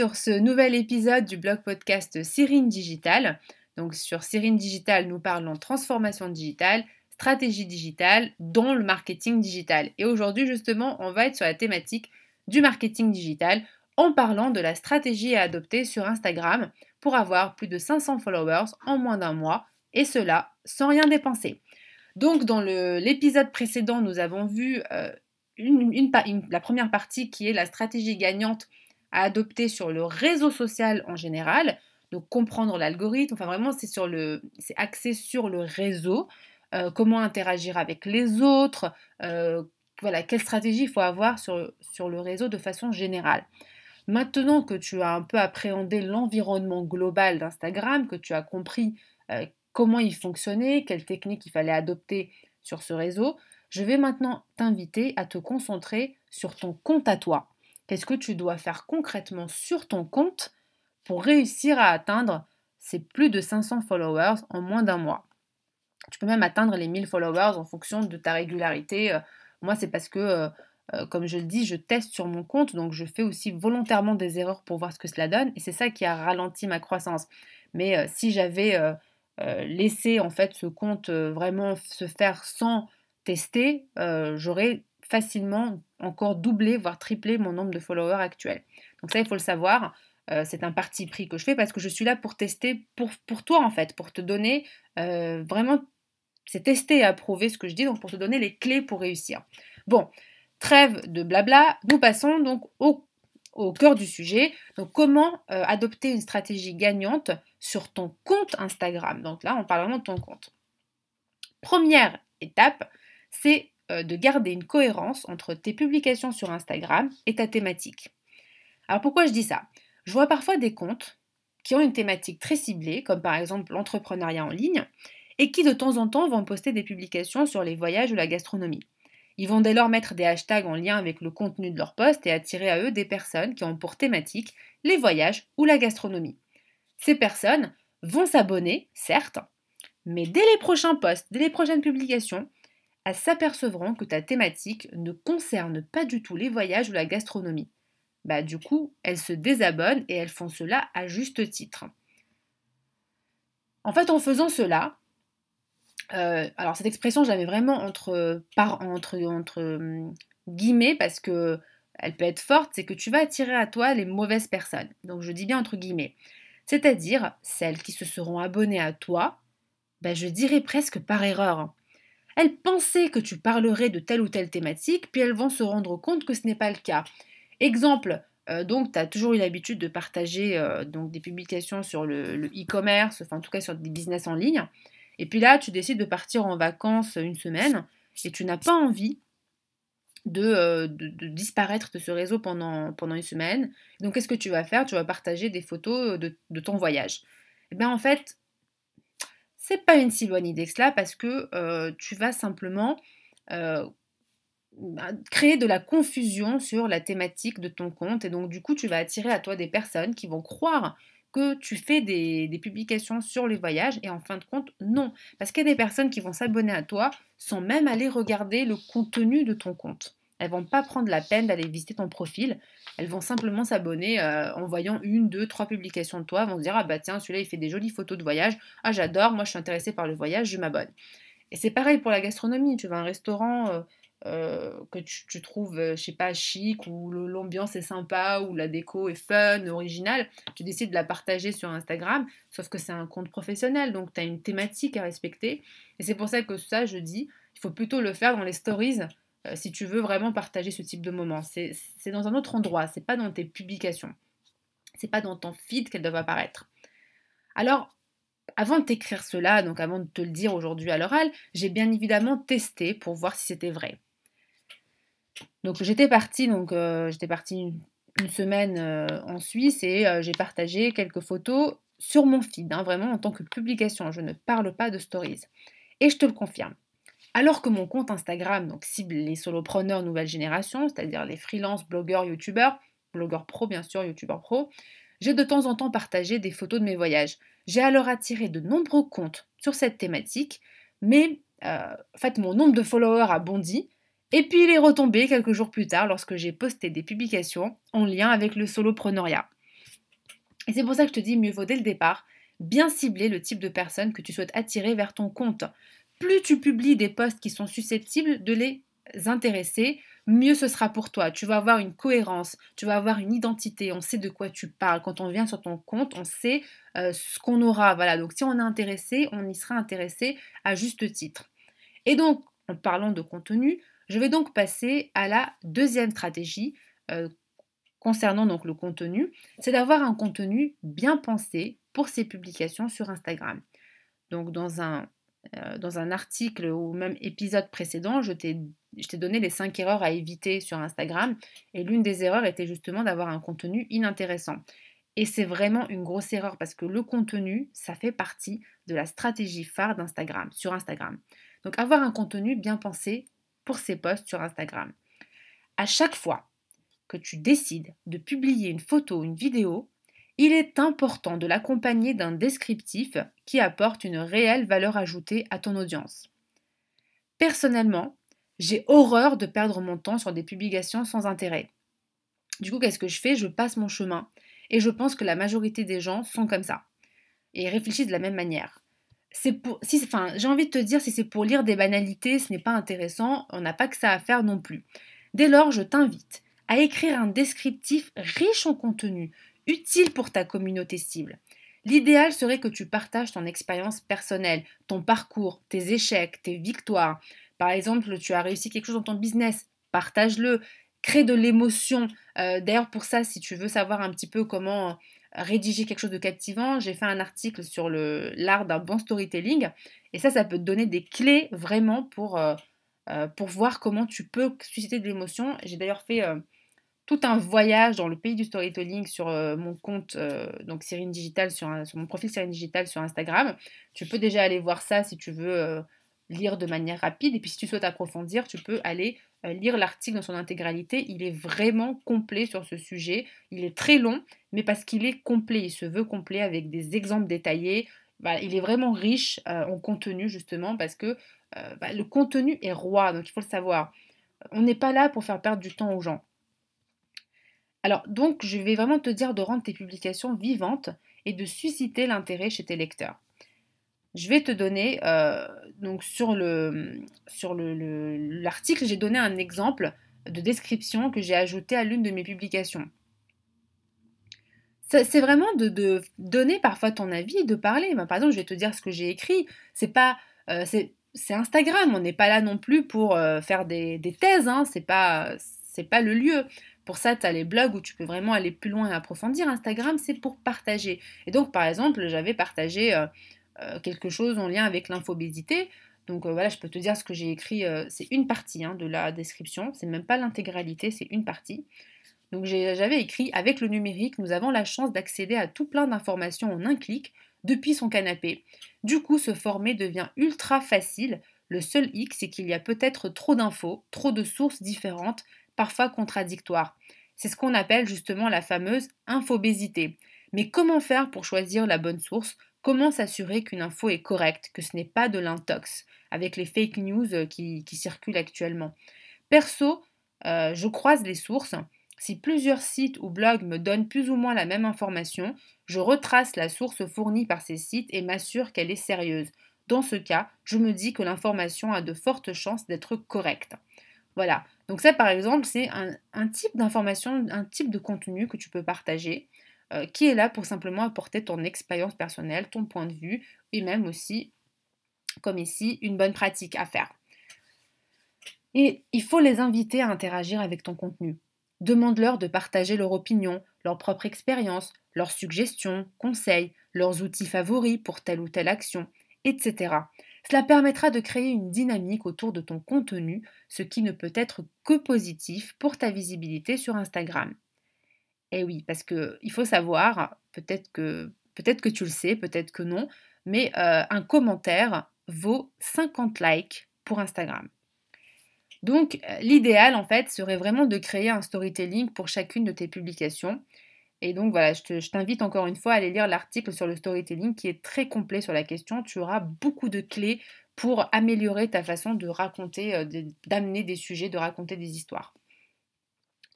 Sur ce nouvel épisode du blog podcast Cyrine Digital. Donc sur Cyrine Digital, nous parlons transformation digitale, stratégie digitale, dont le marketing digital. Et aujourd'hui justement, on va être sur la thématique du marketing digital en parlant de la stratégie à adopter sur Instagram pour avoir plus de 500 followers en moins d'un mois et cela sans rien dépenser. Donc dans l'épisode précédent, nous avons vu euh, la première partie qui est la stratégie gagnante à adopter sur le réseau social en général. Donc comprendre l'algorithme, enfin vraiment c'est axé sur le réseau, euh, comment interagir avec les autres, euh, voilà quelle stratégie il faut avoir sur, sur le réseau de façon générale. Maintenant que tu as un peu appréhendé l'environnement global d'Instagram, que tu as compris euh, comment il fonctionnait, quelles techniques il fallait adopter sur ce réseau, je vais maintenant t'inviter à te concentrer sur ton compte à toi. Qu'est-ce que tu dois faire concrètement sur ton compte pour réussir à atteindre ces plus de 500 followers en moins d'un mois? Tu peux même atteindre les 1000 followers en fonction de ta régularité. Euh, moi, c'est parce que, euh, euh, comme je le dis, je teste sur mon compte, donc je fais aussi volontairement des erreurs pour voir ce que cela donne, et c'est ça qui a ralenti ma croissance. Mais si j'avais laissé en fait ce compte vraiment se faire sans tester, j'aurais facilement encore doubler, voire tripler mon nombre de followers actuels. Donc ça, il faut le savoir. Euh, c'est un parti pris que je fais parce que je suis là pour tester pour, toi en fait, pour te donner euh, vraiment, c'est tester et approuver ce que je dis, donc pour te donner les clés pour réussir. Bon, trêve de blabla, nous passons donc au, au cœur du sujet. Donc comment euh, adopter une stratégie gagnante sur ton compte Instagram? Donc là, on parle de ton compte. Première étape, c'est de garder une cohérence entre tes publications sur Instagram et ta thématique. Alors pourquoi je dis ça? Je vois parfois des comptes qui ont une thématique très ciblée, comme par exemple l'entrepreneuriat en ligne, et qui de temps en temps vont poster des publications sur les voyages ou la gastronomie. Ils vont dès lors mettre des hashtags en lien avec le contenu de leur post et attirer à eux des personnes qui ont pour thématique les voyages ou la gastronomie. Ces personnes vont s'abonner, certes, mais dès les prochains posts, dès les prochaines publications, elles s'apercevront que ta thématique ne concerne pas du tout les voyages ou la gastronomie. Bah du coup, elles se désabonnent et elles font cela à juste titre. En fait, en faisant cela, euh, alors cette expression, je l'avais vraiment entre, par, entre, hum, guillemets parce que elle peut être forte, c'est que tu vas attirer à toi les mauvaises personnes. Donc je dis bien entre guillemets. C'est-à-dire celles qui se seront abonnées à toi, bah, je dirais presque par erreur. Elles pensaient que tu parlerais de telle ou telle thématique, puis elles vont se rendre compte que ce n'est pas le cas. Exemple, euh, donc tu as toujours eu l'habitude de partager euh, donc, des publications sur le e-commerce, enfin en tout cas sur des business en ligne. Et puis là, tu décides de partir en vacances une semaine et tu n'as pas envie de, euh, disparaître de ce réseau pendant, pendant une semaine. Donc qu'est-ce que tu vas faire? Tu vas partager des photos de, ton voyage. Et eh bien en fait, c'est pas une si bonne idée que cela parce que euh, tu vas simplement euh, bah, créer de la confusion sur la thématique de ton compte et donc du coup tu vas attirer à toi des personnes qui vont croire que tu fais des, des publications sur les voyages et en fin de compte non parce qu'il y a des personnes qui vont s'abonner à toi sans même aller regarder le contenu de ton compte. Elles vont pas prendre la peine d'aller visiter ton profil. Elles vont simplement s'abonner euh, en voyant une, deux, trois publications de toi. Elles vont se dire ah bah tiens celui-là il fait des jolies photos de voyage. Ah j'adore, moi je suis intéressée par le voyage, je m'abonne. Et c'est pareil pour la gastronomie. Tu vas un restaurant euh, euh, que tu, trouves, je sais pas, chic, où l'ambiance est sympa, où la déco est fun, originale, tu décides de la partager sur Instagram, sauf que c'est un compte professionnel, donc tu as une thématique à respecter. Et c'est pour ça que ça, je dis, il faut plutôt le faire dans les stories euh, si tu veux vraiment partager ce type de moment. C'est dans un autre endroit, c'est pas dans tes publications. C'est pas dans ton feed qu'elles doivent apparaître. Alors, avant de t'écrire cela, donc avant de te le dire aujourd'hui à l'oral, j'ai bien évidemment testé pour voir si c'était vrai. Donc j'étais partie, donc euh, j'étais partie une, semaine euh, en Suisse et j'ai partagé quelques photos sur mon feed, hein, vraiment en tant que publication. Je ne parle pas de stories. Et je te le confirme. Alors que mon compte Instagram donc, cible les solopreneurs nouvelle génération, c'est-à-dire les freelances, blogueurs, youtubeurs, blogueurs pro bien sûr, youtubeurs pro, j'ai de temps en temps partagé des photos de mes voyages. J'ai alors attiré de nombreux comptes sur cette thématique, mais euh, en fait mon nombre de followers a bondi Et puis il est retombé quelques jours plus tard lorsque j'ai posté des publications en lien avec le soloprenariat. Et c'est pour ça que je te dis, mieux vaut dès le départ bien cibler le type de personne que tu souhaites attirer vers ton compte. Plus tu publies des posts qui sont susceptibles de les intéresser, mieux ce sera pour toi. Tu vas avoir une cohérence, tu vas avoir une identité, on sait de quoi tu parles. Quand on vient sur ton compte, on sait euh, ce qu'on aura. Voilà, donc si on est intéressé, on y sera intéressé à juste titre. Et donc, en parlant de contenu, je vais donc passer à la deuxième stratégie euh, concernant donc le contenu, c'est d'avoir un contenu bien pensé pour ses publications sur Instagram. Donc dans un, euh, dans un article ou même épisode précédent, je t'ai donné les 5 erreurs à éviter sur Instagram et l'une des erreurs était justement d'avoir un contenu inintéressant. Et c'est vraiment une grosse erreur parce que le contenu, ça fait partie de la stratégie phare d'Instagram, sur Instagram. Donc avoir un contenu bien pensé pour ses posts sur Instagram. À chaque fois que tu décides de publier une photo une vidéo, il est important de l'accompagner d'un descriptif qui apporte une réelle valeur ajoutée à ton audience. Personnellement, j'ai horreur de perdre mon temps sur des publications sans intérêt. Du coup, qu'est-ce que je fais? Je passe mon chemin. Et je pense que la majorité des gens sont comme ça. Et réfléchissent de la même manière pour, si, enfin, j'ai envie de te dire, si c'est pour lire des banalités, ce n'est pas intéressant, on n'a pas que ça à faire non plus. Dès lors, je t'invite à écrire un descriptif riche en contenu, utile pour ta communauté cible. L'idéal serait que tu partages ton expérience personnelle, ton parcours, tes échecs, tes victoires. Par exemple, tu as réussi quelque chose dans ton business, partage-le, crée de l'émotion. Euh, d'ailleurs, pour ça, si tu veux savoir un petit peu comment rédiger quelque chose de captivant, j'ai fait un article sur l'art d'un bon storytelling. Et ça, ça peut te donner des clés vraiment pour, euh, euh, voir comment tu peux susciter de l'émotion. J'ai d'ailleurs fait euh, tout un voyage dans le pays du storytelling sur mon compte, donc Cyrine Digital, sur, mon profil Cyrine Digital sur Instagram. Tu peux déjà aller voir ça si tu veux lire de manière rapide. Et puis si tu souhaites approfondir, tu peux aller euh, lire l'article dans son intégralité. Il est vraiment complet sur ce sujet. Il est très long, mais parce qu'il est complet, il se veut complet avec des exemples détaillés. il est vraiment riche euh, en contenu justement parce que euh, bah, le contenu est roi, donc il faut le savoir. On n'est pas là pour faire perdre du temps aux gens. Alors donc je vais vraiment te dire de rendre tes publications vivantes et de susciter l'intérêt chez tes lecteurs. Je vais te donner, euh, donc sur le sur l'article, j'ai donné un exemple de description que j'ai ajouté à l'une de mes publications. C'est vraiment de, donner parfois ton avis, de parler. Ben, par exemple, je vais te dire ce que j'ai écrit. C'est pas, euh, c'est Instagram. On n'est pas là non plus pour euh, faire des, thèses. Hein. C'est pas, le lieu. Pour ça, tu as les blogs où tu peux vraiment aller plus loin et approfondir. Instagram, c'est pour partager. Et donc, par exemple, j'avais partagé euh, quelque chose en lien avec l'infobésité. Donc euh, voilà, je peux te dire ce que j'ai écrit, euh, c'est une partie hein, de la description, c'est même pas l'intégralité, c'est une partie. Donc j'avais écrit Avec le numérique, nous avons la chance d'accéder à tout plein d'informations en un clic depuis son canapé. Du coup, se former devient ultra facile. Le seul hic, c'est qu'il y a peut-être trop d'infos, trop de sources différentes, parfois contradictoires. C'est ce qu'on appelle justement la fameuse infobésité. Mais comment faire pour choisir la bonne source? Comment s'assurer qu'une info est correcte, que ce n'est pas de l'intox, avec les fake news euh, qui, circulent actuellement? Perso, euh, je croise les sources. Si plusieurs sites ou blogs me donnent plus ou moins la même information, je retrace la source fournie par ces sites et m'assure qu'elle est sérieuse. Dans ce cas, je me dis que l'information a de fortes chances d'être correcte. Voilà. Donc ça, par exemple, c'est un, type d'information, un type de contenu que tu peux partager. Euh, qui est là pour simplement apporter ton expérience personnelle, ton point de vue, et même aussi, comme ici, une bonne pratique à faire. Et il faut les inviter à interagir avec ton contenu. Demande-leur de partager leur opinion, leur propre expérience, leurs suggestions, conseils, leurs outils favoris pour telle ou telle action, etc. Cela permettra de créer une dynamique autour de ton contenu, ce qui ne peut être que positif pour ta visibilité sur Instagram. Eh oui, parce qu'il faut savoir, peut-être que, tu le sais, peut-être que non, mais euh, un commentaire vaut 50 likes pour Instagram. Donc l'idéal en fait serait vraiment de créer un storytelling pour chacune de tes publications. Et donc voilà, je t'invite encore une fois à aller lire l'article sur le storytelling qui est très complet sur la question. Tu auras beaucoup de clés pour améliorer ta façon de raconter, euh, d'amener des sujets, de raconter des histoires.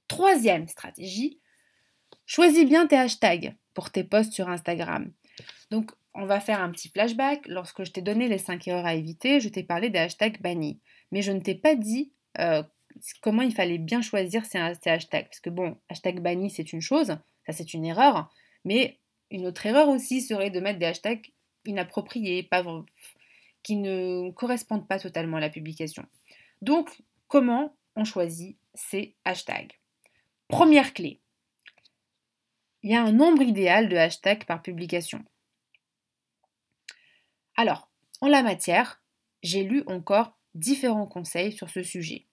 Troisième stratégie, choisis bien tes hashtags pour tes posts sur Instagram. Donc, on va faire un petit flashback. Lorsque je t'ai donné les 5 erreurs à éviter, je t'ai parlé des hashtags bannis. Mais je ne t'ai pas dit euh, comment il fallait bien choisir ces, hashtags. Parce que bon, hashtag banni, c'est une chose, ça c'est une erreur. Mais une autre erreur aussi serait de mettre des hashtags inappropriés, qui ne correspondent pas totalement à la publication. Donc, comment on choisit ces hashtags? Première clé, il y a un nombre idéal de hashtags par publication. Alors, en la matière, j'ai lu encore différents conseils sur ce sujet.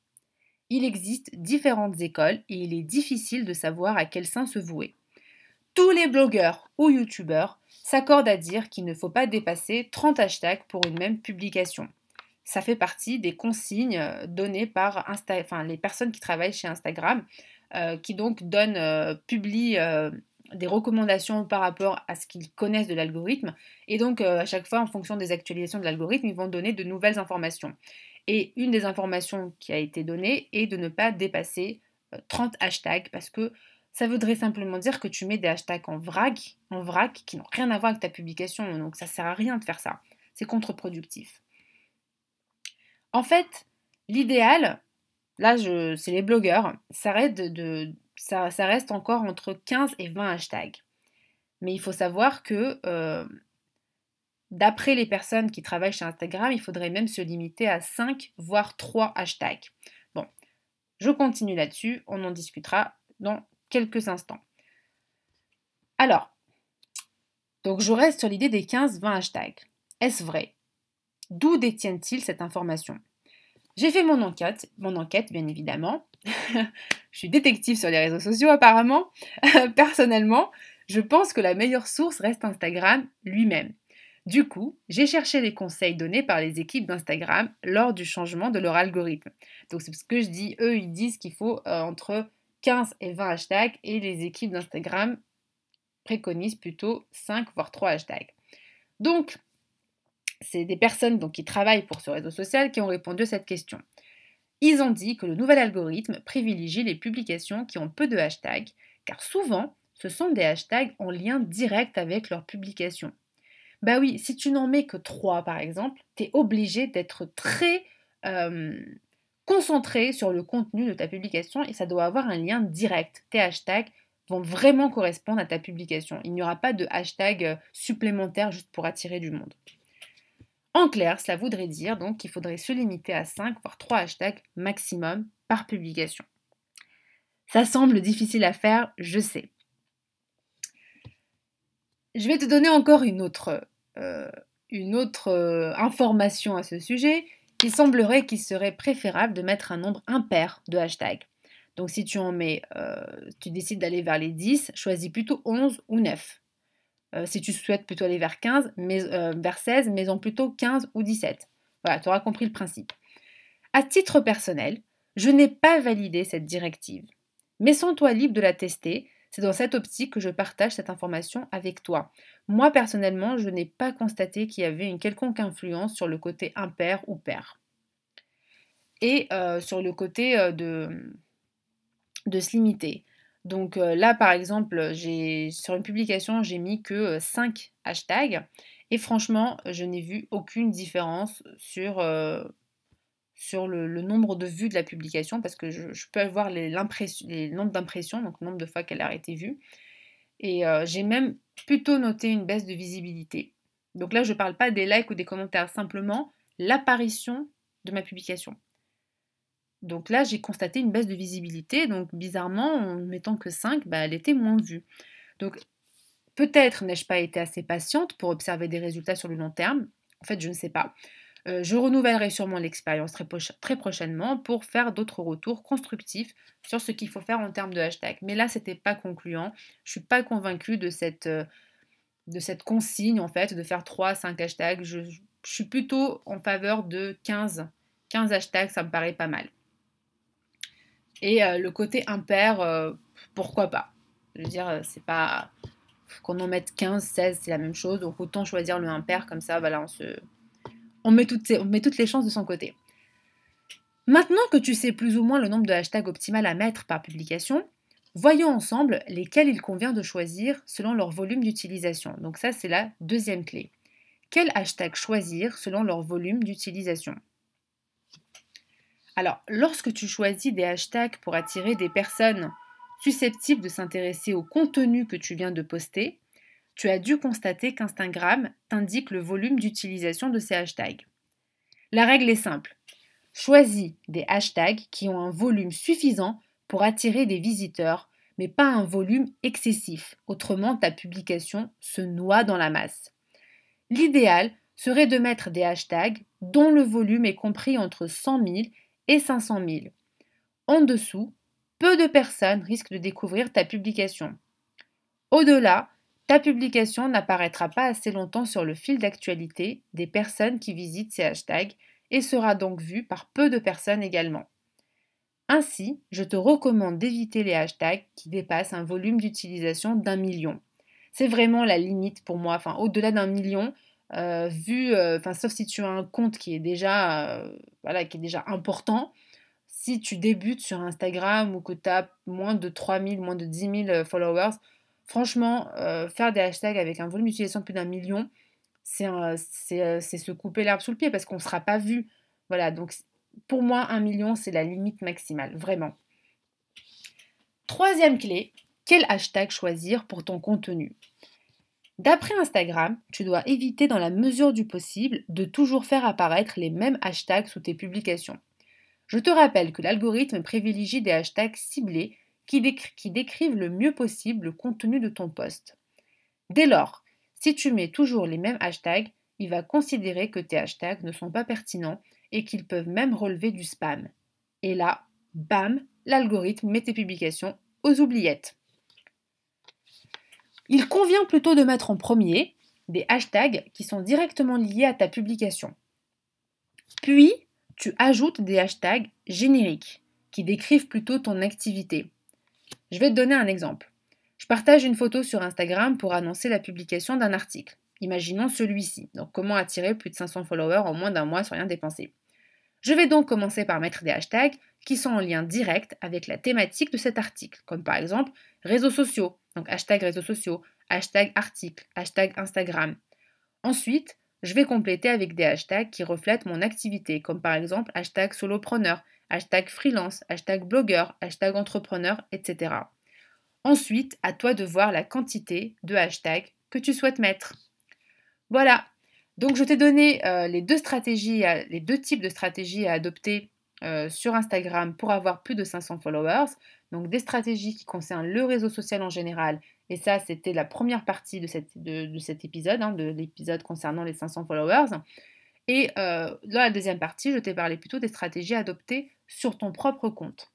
Il existe différentes écoles et il est difficile de savoir à quel sein se vouer. Tous les blogueurs ou youtubeurs s'accordent à dire qu'il ne faut pas dépasser 30 hashtags pour une même publication. Ça fait partie des consignes euh, données par les personnes qui travaillent chez Instagram, euh, qui donc donnent, euh, publient des recommandations par rapport à ce qu'ils connaissent de l'algorithme. Et donc, à chaque fois, en fonction des actualisations de l'algorithme, ils vont donner de nouvelles informations. Et une des informations qui a été donnée est de ne pas dépasser 30 hashtags parce que ça voudrait simplement dire que tu mets des hashtags en vrac, en vrac qui n'ont rien à voir avec ta publication. Donc ça sert à rien de faire ça. C'est contre-productif. En fait, l'idéal, là, c'est les blogueurs, ça reste, de, ça, reste encore entre 15 et 20 hashtags. Mais il faut savoir que euh, d'après les personnes qui travaillent chez Instagram, il faudrait même se limiter à 5, voire 3 hashtags. Bon, je continue là-dessus, on en discutera dans quelques instants. Alors, donc je reste sur l'idée des 15-20 hashtags. Est-ce vrai? D'où détiennent-ils cette information? J'ai fait mon enquête, mon enquête bien évidemment. je suis détective sur les réseaux sociaux apparemment. Personnellement, je pense que la meilleure source reste Instagram lui-même. Du coup, j'ai cherché les conseils donnés par les équipes d'Instagram lors du changement de leur algorithme. Donc c'est ce que je dis, eux ils disent qu'il faut euh, entre 15 et 20 hashtags et les équipes d'Instagram préconisent plutôt 5 voire 3 hashtags. Donc, c'est des personnes donc, qui travaillent pour ce réseau social qui ont répondu à cette question. Ils ont dit que le nouvel algorithme privilégie les publications qui ont peu de hashtags, car souvent, ce sont des hashtags en lien direct avec leur publication. Bah oui, si tu n'en mets que 3 par exemple, tu es obligé d'être très euh, concentré sur le contenu de ta publication et ça doit avoir un lien direct. Tes hashtags vont vraiment correspondre à ta publication. Il n'y aura pas de hashtag euh, supplémentaire juste pour attirer du monde. En clair, cela voudrait dire donc qu'il faudrait se limiter à 5 voire 3 hashtags maximum par publication. Ça semble difficile à faire, je sais. Je vais te donner encore une autre, euh, euh, information à ce sujet il semblerait qu'il serait préférable de mettre un nombre impair de hashtags. Donc si tu en mets, euh, tu décides d'aller vers les 10, choisis plutôt 11 ou 9. Euh, si tu souhaites plutôt aller vers 15, mais, euh, vers 16, mais en plutôt 15 ou 17. Voilà, tu auras compris le principe. À titre personnel, je n'ai pas validé cette directive. Mais sens-toi libre de la tester c'est dans cette optique que je partage cette information avec toi. Moi, personnellement, je n'ai pas constaté qu'il y avait une quelconque influence sur le côté impair ou pair. Et euh, sur le côté euh, de, de se limiter. Donc euh, là, par exemple, sur une publication, j'ai mis que 5 hashtags. Et franchement, je n'ai vu aucune différence sur sur le, nombre de vues de la publication parce que je, peux avoir les, nombres d'impressions, donc le nombre de fois qu'elle a été vue. Et euh, j'ai même plutôt noté une baisse de visibilité. Donc là, je ne parle pas des likes ou des commentaires, simplement l'apparition de ma publication. Donc là, j'ai constaté une baisse de visibilité. Donc bizarrement, en mettant que 5, bah, elle était moins vue. Donc peut-être n'ai-je pas été assez patiente pour observer des résultats sur le long terme. En fait, je ne sais pas. Euh, je renouvellerai sûrement l'expérience très, prochainement pour faire d'autres retours constructifs sur ce qu'il faut faire en termes de hashtag. Mais là, c'était pas concluant. Je suis pas convaincue de cette, euh, de cette consigne en fait de faire 3 5 hashtags. Je, suis plutôt en faveur de 15 15 hashtags, ça me paraît pas mal. Et euh, le côté impair, pourquoi pas? Je veux dire, c'est pas qu'on en mette 15, 16, c'est la même chose. Donc autant choisir le impair comme ça, voilà, on se on met, toutes les chances de son côté. Maintenant que tu sais plus ou moins le nombre de hashtags optimal à mettre par publication, voyons ensemble lesquels il convient de choisir selon leur volume d'utilisation. Donc ça, c'est la deuxième clé. Quel hashtag choisir selon leur volume d'utilisation? Alors, lorsque tu choisis des hashtags pour attirer des personnes susceptibles de s'intéresser au contenu que tu viens de poster, tu as dû constater qu'Instagram t'indique le volume d'utilisation de ces hashtags. La règle est simple. Choisis des hashtags qui ont un volume suffisant pour attirer des visiteurs, mais pas un volume excessif, autrement ta publication se noie dans la masse. L'idéal serait de mettre des hashtags dont le volume est compris entre 100 000 et 500 000. En dessous, peu de personnes risquent de découvrir ta publication. Au-delà, ta publication n'apparaîtra pas assez longtemps sur le fil d'actualité des personnes qui visitent ces hashtags et sera donc vue par peu de personnes également. Ainsi, je te recommande d'éviter les hashtags qui dépassent un volume d'utilisation d'un million. C'est vraiment la limite pour moi. Enfin, au-delà d'un million, euh, vu, euh, enfin, sauf si tu as un compte qui est déjà, euh, voilà, qui est déjà important. Si tu débutes sur Instagram ou que tu as moins de 3000, moins de 10 000 followers, franchement, faire des hashtags avec un volume d'utilisation de plus d'un million, c'est se couper l'herbe sous le pied parce qu'on ne sera pas vu. Voilà, donc pour moi, un million, c'est la limite maximale, vraiment. Troisième clé, quel hashtag choisir pour ton contenu? D'après Instagram, tu dois éviter dans la mesure du possible de toujours faire apparaître les mêmes hashtags sous tes publications. Je te rappelle que l'algorithme privilégie des hashtags ciblés qui, décrivent le mieux possible le contenu de ton post. Dès lors, si tu mets toujours les mêmes hashtags, il va considérer que tes hashtags ne sont pas pertinents et qu'ils peuvent même relever du spam. Et là, bam, l'algorithme met tes publications aux oubliettes. Il convient plutôt de mettre en premier des hashtags qui sont directement liés à ta publication. Puis, tu ajoutes des hashtags génériques qui décrivent plutôt ton activité. Je vais te donner un exemple. Je partage une photo sur Instagram pour annoncer la publication d'un article. Imaginons celui-ci. Donc, comment attirer plus de 500 followers en moins d'un mois sans rien dépenser. Je vais donc commencer par mettre des hashtags qui sont en lien direct avec la thématique de cet article, comme par exemple réseaux sociaux, donc hashtag réseaux sociaux, hashtag article, hashtag Instagram. Ensuite, je vais compléter avec des hashtags qui reflètent mon activité, comme par exemple hashtag solopreneur, hashtag freelance, hashtag blogueur, hashtag entrepreneur, etc. Ensuite, à toi de voir la quantité de hashtags que tu souhaites mettre. Voilà, donc je t'ai donné euh, les deux stratégies, les deux types de stratégies à adopter euh, sur Instagram pour avoir plus de 500 followers. Donc des stratégies qui concernent le réseau social en général. Et ça, c'était la première partie de, cet épisode, hein, de l'épisode concernant les 500 followers. Et euh, dans la deuxième partie, je t'ai parlé plutôt des stratégies à adopter sur ton propre compte.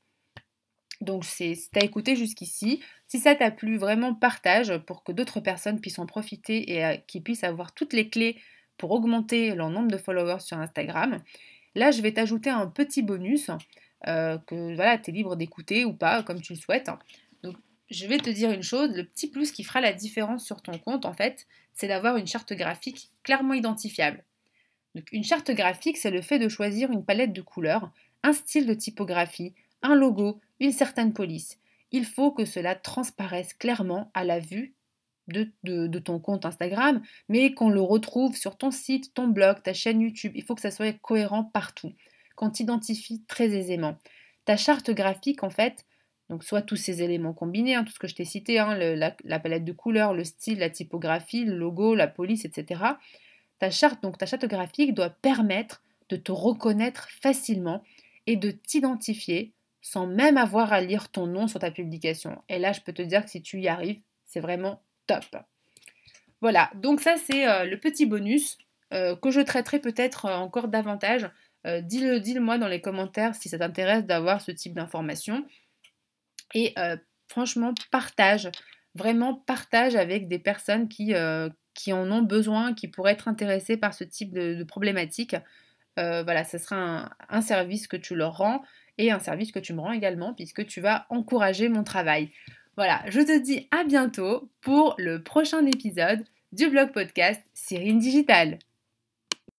Donc si tu as écouté jusqu'ici, si ça t'a plu, vraiment partage pour que d'autres personnes puissent en profiter et qu'ils puissent avoir toutes les clés pour augmenter leur nombre de followers sur Instagram. Là, je vais t'ajouter un petit bonus euh, que voilà, tu es libre d'écouter ou pas, comme tu le souhaites. Donc, je vais te dire une chose, le petit plus qui fera la différence sur ton compte, en fait, c'est d'avoir une charte graphique clairement identifiable. Donc, une charte graphique, c'est le fait de choisir une palette de couleurs, un style de typographie, un logo, une certaine police. Il faut que cela transparaisse clairement à la vue de, ton compte Instagram, mais qu'on le retrouve sur ton site, ton blog, ta chaîne YouTube. Il faut que ça soit cohérent partout, qu'on t'identifie très aisément. Ta charte graphique, en fait, donc soit tous ces éléments combinés, hein, tout ce que je t'ai cité, hein, la, palette de couleurs, le style, la typographie, le logo, la police, etc. Ta charte, donc ta charte graphique doit permettre de te reconnaître facilement et de t'identifier sans même avoir à lire ton nom sur ta publication. Et là, je peux te dire que si tu y arrives, c'est vraiment top. Voilà, donc ça c'est euh, le petit bonus euh, que je traiterai peut-être euh, encore davantage. dis-le, dis-le-moi dans les commentaires si ça t'intéresse d'avoir ce type d'informations. Et franchement, partage, vraiment partage avec des personnes qui, qui en ont besoin, qui pourraient être intéressées par ce type de, problématique. voilà, ce sera un, un service que tu leur rends et un service que tu me rends également puisque tu vas encourager mon travail. Voilà, je te dis à bientôt pour le prochain épisode du blog podcast Cyrine Digital.